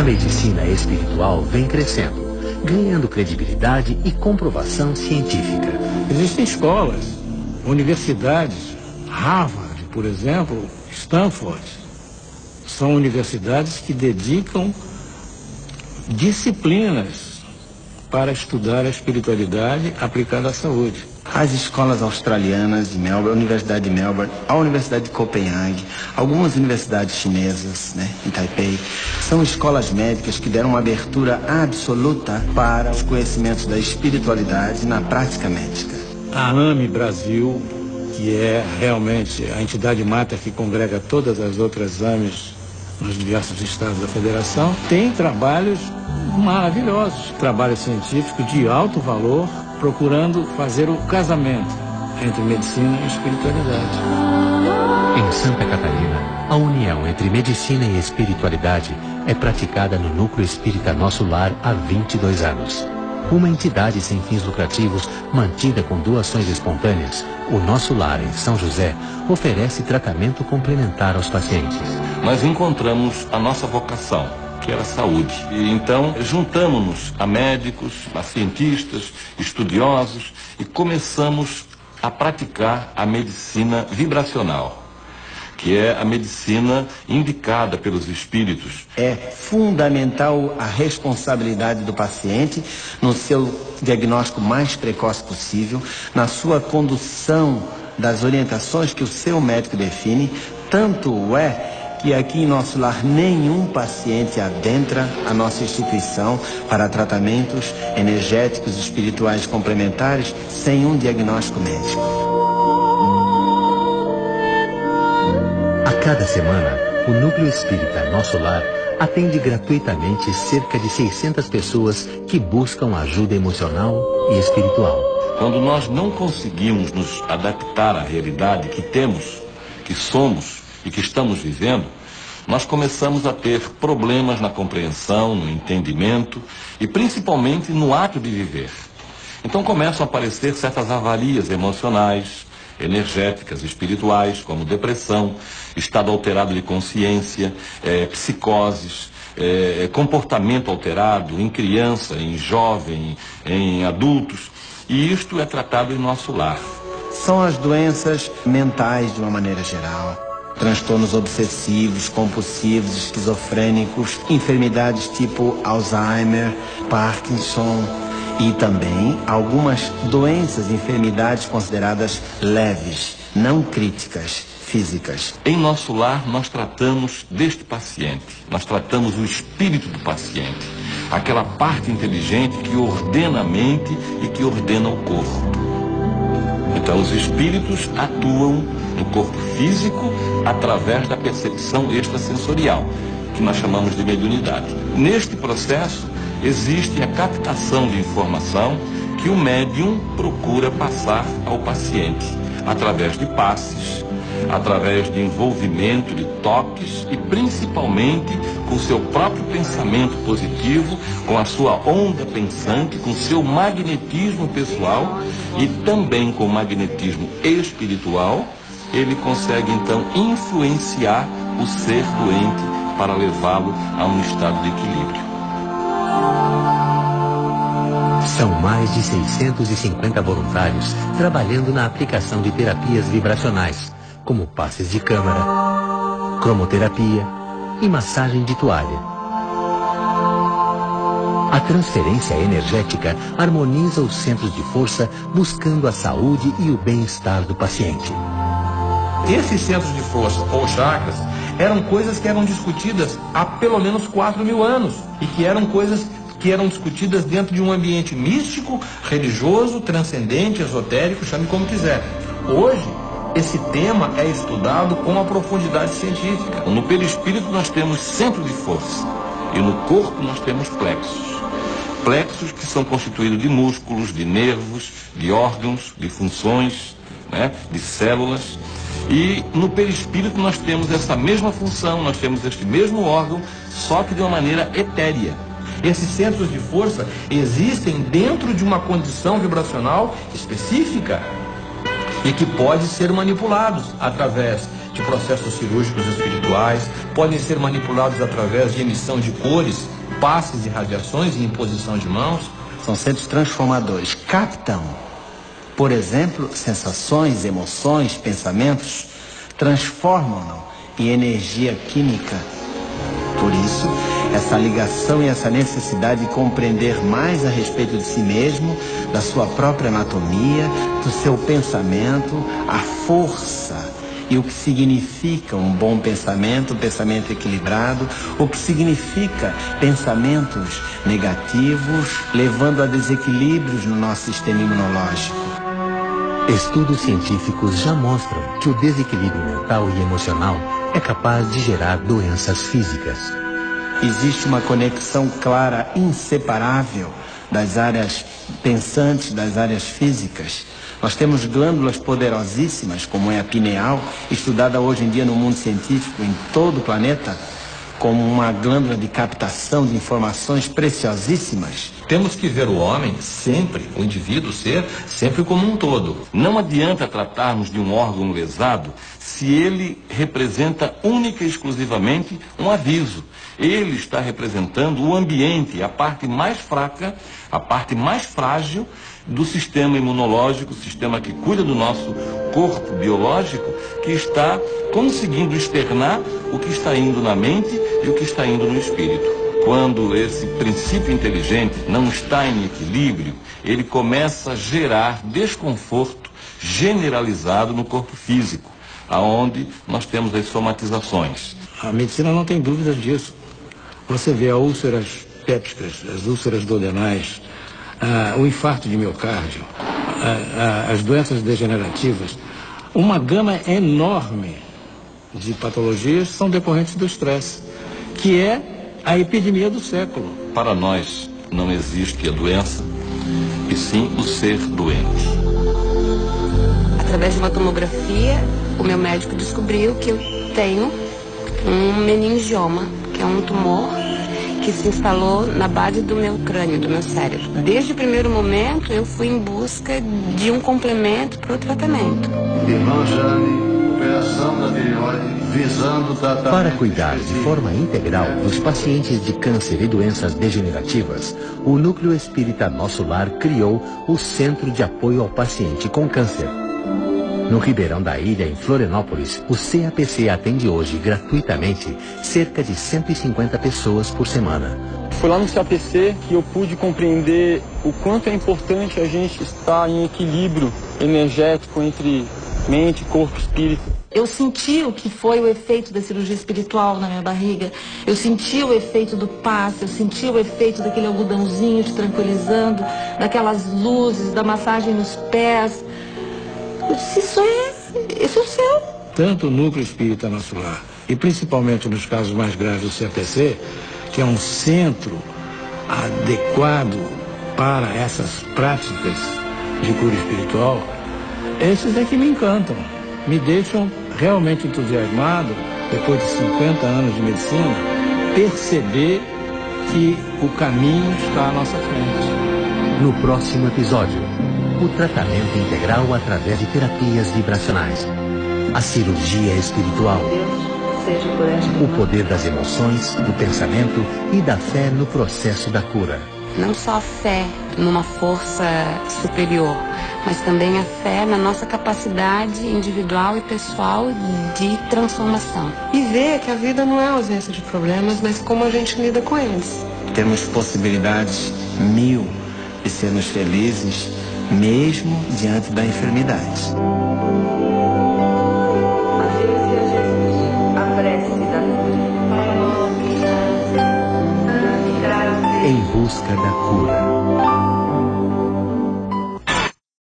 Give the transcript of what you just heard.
A medicina espiritual vem crescendo, ganhando credibilidade e comprovação científica. Existem escolas, universidades, Harvard, por exemplo, Stanford. São universidades que dedicam disciplinas para estudar a espiritualidade aplicada à saúde. As escolas australianas de Melbourne, a Universidade de Melbourne, a Universidade de Copenhague, algumas universidades chinesas, né, em Taipei, são escolas médicas que deram uma abertura absoluta para os conhecimentos da espiritualidade na prática médica. A AME Brasil, que é realmente a entidade mata que congrega todas as outras AMEs nos diversos estados da federação, tem trabalhos maravilhosos, trabalhos científicos de alto valor, procurando fazer o casamento entre medicina e espiritualidade. Em Santa Catarina, a união entre medicina e espiritualidade é praticada no Núcleo Espírita Nosso Lar há 22 anos. Uma entidade sem fins lucrativos, mantida com doações espontâneas, o Nosso Lar em São José oferece tratamento complementar aos pacientes. Nós encontramos a nossa vocação, que era saúde. E então juntamos-nos a médicos, a cientistas, estudiosos e começamos a praticar a medicina vibracional que é a medicina indicada pelos espíritos. É fundamental a responsabilidade do paciente no seu diagnóstico mais precoce possível, na sua condução das orientações que o seu médico define, tanto é que aqui em nosso lar nenhum paciente adentra a nossa instituição para tratamentos energéticos espirituais complementares sem um diagnóstico médico. A cada semana, o Núcleo Espírita Nosso Lar atende gratuitamente cerca de 600 pessoas que buscam ajuda emocional e espiritual. Quando nós não conseguimos nos adaptar à realidade que temos, que somos e que estamos vivendo, nós começamos a ter problemas na compreensão, no entendimento e principalmente no ato de viver. Então começam a aparecer certas avarias emocionais, energéticas, espirituais, como depressão, estado alterado de consciência, é, psicoses, é, comportamento alterado em criança, em jovem, em adultos. E isto é tratado em nosso lar. São as doenças mentais de uma maneira geral. Transtornos obsessivos, compulsivos, esquizofrênicos, enfermidades tipo Alzheimer, Parkinson, e também algumas doenças e enfermidades consideradas leves, não críticas, físicas. Em nosso lar, nós tratamos deste paciente, nós tratamos o espírito do paciente, aquela parte inteligente que ordena a mente e que ordena o corpo. Então, os espíritos atuam no corpo físico através da percepção extrasensorial, que nós chamamos de mediunidade. Neste processo, existe a captação de informação que o médium procura passar ao paciente, através de passes, através de envolvimento de toques e principalmente com seu próprio pensamento positivo, com a sua onda pensante, com seu magnetismo pessoal e também com o magnetismo espiritual, ele consegue então influenciar o ser doente para levá-lo a um estado de equilíbrio. São mais de 650 voluntários trabalhando na aplicação de terapias vibracionais, como passes de câmara, cromoterapia e massagem de toalha. A transferência energética harmoniza os centros de força, buscando a saúde e o bem-estar do paciente. Esses centros de força ou chakras eram coisas que eram discutidas há pelo menos 4 mil anos e que eram coisas que eram discutidas dentro de um ambiente místico, religioso, transcendente, esotérico, chame como quiser. Hoje, esse tema é estudado com uma profundidade científica. No perispírito nós temos centro de força e no corpo nós temos plexos. Plexos que são constituídos de músculos, de nervos, de órgãos, de funções, né, de células. E no perispírito nós temos essa mesma função, nós temos este mesmo órgão, só que de uma maneira etérea. Esses centros de força existem dentro de uma condição vibracional específica e que pode ser manipulados através de processos cirúrgicos espirituais, podem ser manipulados através de emissão de cores, passes de radiações e imposição de mãos. São centros transformadores. Captam, por exemplo, sensações, emoções, pensamentos, transformam-no em energia química. Por isso, essa ligação e essa necessidade de compreender mais a respeito de si mesmo, da sua própria anatomia, do seu pensamento, a força e o que significa um bom pensamento, um pensamento equilibrado, o que significa pensamentos negativos, levando a desequilíbrios no nosso sistema imunológico. Estudos científicos já mostram que o desequilíbrio mental e emocional é capaz de gerar doenças físicas. Existe uma conexão clara, inseparável das áreas pensantes, das áreas físicas. Nós temos glândulas poderosíssimas, como é a pineal, estudada hoje em dia no mundo científico em todo o planeta, como uma glândula de captação de informações preciosíssimas. Temos que ver o homem sempre, o indivíduo, ser, sempre como um todo. Não adianta tratarmos de um órgão lesado se ele representa única e exclusivamente um aviso. Ele está representando o ambiente, a parte mais fraca, a parte mais frágil do sistema imunológico, sistema que cuida do nosso corpo biológico, que está conseguindo externar o que está indo na mente e o que está indo no espírito. Quando esse princípio inteligente não está em equilíbrio, ele começa a gerar desconforto generalizado no corpo físico, aonde nós temos as somatizações. A medicina não tem dúvidas disso. Você vê as úlceras pépticas, as úlceras duodenais, ah, o infarto de miocárdio, ah, ah, as doenças degenerativas, uma gama enorme de patologias são decorrentes do estresse, que é a epidemia do século. Para nós não existe a doença, e sim o ser doente. Através de uma tomografia, o meu médico descobriu que eu tenho um meningioma, que é um tumor que se instalou na base do meu crânio, do meu cérebro. Desde o primeiro momento, eu fui em busca de um complemento para o tratamento. Irmã Jane, operação da tireoide, visando tratamento... Para cuidar de forma integral dos pacientes de câncer e doenças degenerativas, o Núcleo Espírita Nosso Lar criou o Centro de Apoio ao Paciente com Câncer. No Ribeirão da Ilha, em Florianópolis, o CAPC atende hoje gratuitamente cerca de 150 pessoas por semana. Foi lá no CAPC que eu pude compreender o quanto é importante a gente estar em equilíbrio energético entre mente, corpo e espírito. Eu senti o que foi o efeito da cirurgia espiritual na minha barriga. Eu senti o efeito do passe, eu senti o efeito daquele algodãozinho te tranquilizando, daquelas luzes, da massagem nos pés. Eu disse, isso é, isso é o céu. Tanto o núcleo espírita nosso lar, e principalmente nos casos mais graves do CAPC, que é um centro adequado para essas práticas de cura espiritual, esses é que me encantam, me deixam realmente entusiasmado, depois de 50 anos de medicina, perceber que o caminho está à nossa frente. No próximo episódio, o tratamento integral através de terapias vibracionais, a cirurgia espiritual, o poder das emoções, do pensamento e da fé no processo da cura. Não só a fé numa força superior, mas também a fé na nossa capacidade individual e pessoal de transformação. E ver que a vida não é ausência de problemas, mas como a gente lida com eles. Temos possibilidades mil de sermos felizes mesmo diante da enfermidade. Em busca da cura.